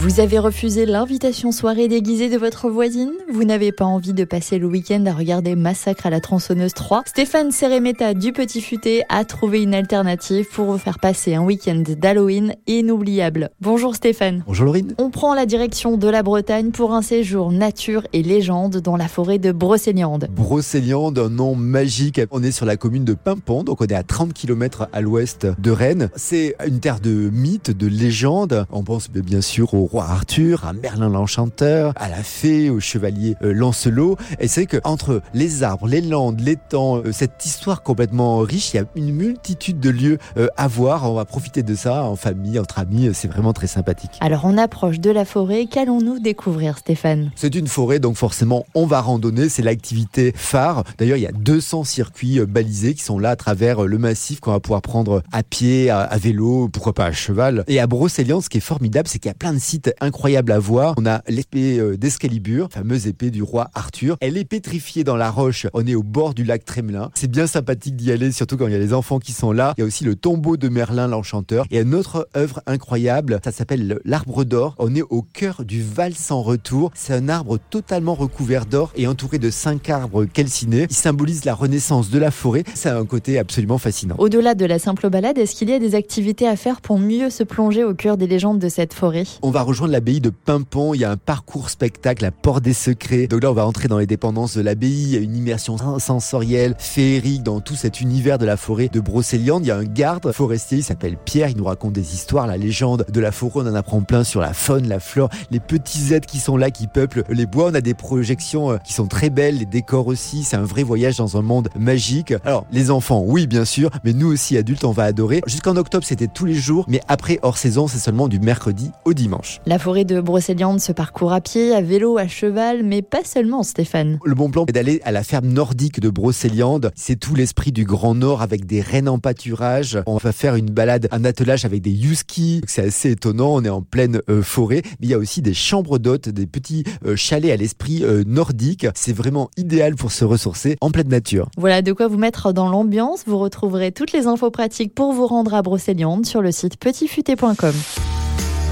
Vous avez refusé l'invitation soirée déguisée de votre voisine? Vous n'avez pas envie de passer le week-end à regarder Massacre à la tronçonneuse 3 Stéphane Seremeta du Petit Futé a trouvé une alternative pour vous faire passer un week-end d'Halloween inoubliable. Bonjour Stéphane. Bonjour Laurine. On prend la direction de la Bretagne pour un séjour nature et légende dans la forêt de Brocéliande. Brocéliande, un nom magique. On est sur la commune de Pimpon, donc on est à 30 km à l'ouest de Rennes. C'est une terre de mythes, de légendes. On pense bien sûr au roi Arthur, à Merlin l'Enchanteur, à la fée, au chevalier euh, Lancelot. Et c'est que entre les arbres, les landes, les temps, euh, cette histoire complètement riche, il y a une multitude de lieux euh, à voir. On va profiter de ça en famille, entre amis. C'est vraiment très sympathique. Alors on approche de la forêt. Qu'allons-nous découvrir, Stéphane? C'est une forêt, donc forcément on va randonner. C'est l'activité phare. D'ailleurs, il y a 200 circuits balisés qui sont là à travers le massif qu'on va pouvoir prendre à pied, à, à vélo, pourquoi pas à cheval. Et à Brocéliande, ce qui est formidable, c'est qu'il y a plein de sites incroyable à voir. On a l'épée euh, d'Escalibur, fameuse épée du roi Arthur. Elle est pétrifiée dans la roche. On est au bord du lac Trémelin. C'est bien sympathique d'y aller, surtout quand il y a les enfants qui sont là. Il y a aussi le tombeau de Merlin l'Enchanteur. Et une autre œuvre incroyable, ça s'appelle l'arbre d'or. On est au cœur du Val sans retour. C'est un arbre totalement recouvert d'or et entouré de cinq arbres calcinés. Il symbolise la renaissance de la forêt. Ça a un côté absolument fascinant. Au-delà de la simple balade, est-ce qu'il y a des activités à faire pour mieux se plonger au cœur des légendes de cette forêt? On va rejoindre l'abbaye de Pimpon. Il y a un parcours spectacle, la porte des secrets. Donc là, on va entrer dans les dépendances de l'abbaye. Il y a une immersion sensorielle, féerique dans tout cet univers de la forêt de Brocéliande. Il y a un garde forestier, il s'appelle Pierre. Il nous raconte des histoires, la légende de la forêt. On en apprend plein sur la faune, la flore, les petits êtres qui sont là, qui peuplent les bois. On a des projections euh, qui sont très belles, les décors aussi. C'est un vrai voyage dans un monde magique. Alors, les enfants, oui, bien sûr, mais nous aussi, adultes, on va adorer. Jusqu'en octobre, c'était tous les jours, mais après, hors saison, c'est seulement du mercredi au dimanche. La forêt de Brocéliande se parcourt à pied, à vélo, à cheval, mais pas seulement, Stéphane. Le bon plan est d'aller à la ferme nordique de Brocéliande. C'est tout l'esprit du Grand Nord avec des rennes en pâturage. On va faire une balade, un attelage avec des huskies. C'est assez étonnant. On est en pleine euh, forêt. Mais il y a aussi des chambres d'hôtes, des petits euh, chalets à l'esprit euh, nordique. C'est vraiment idéal pour se ressourcer en pleine nature. Voilà de quoi vous mettre dans l'ambiance. Vous retrouverez toutes les infos pratiques pour vous rendre à Brocéliande sur le site petitfuté.com.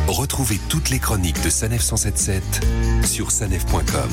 Retrouvez toutes les chroniques de Sanef 177 sur sanef.com.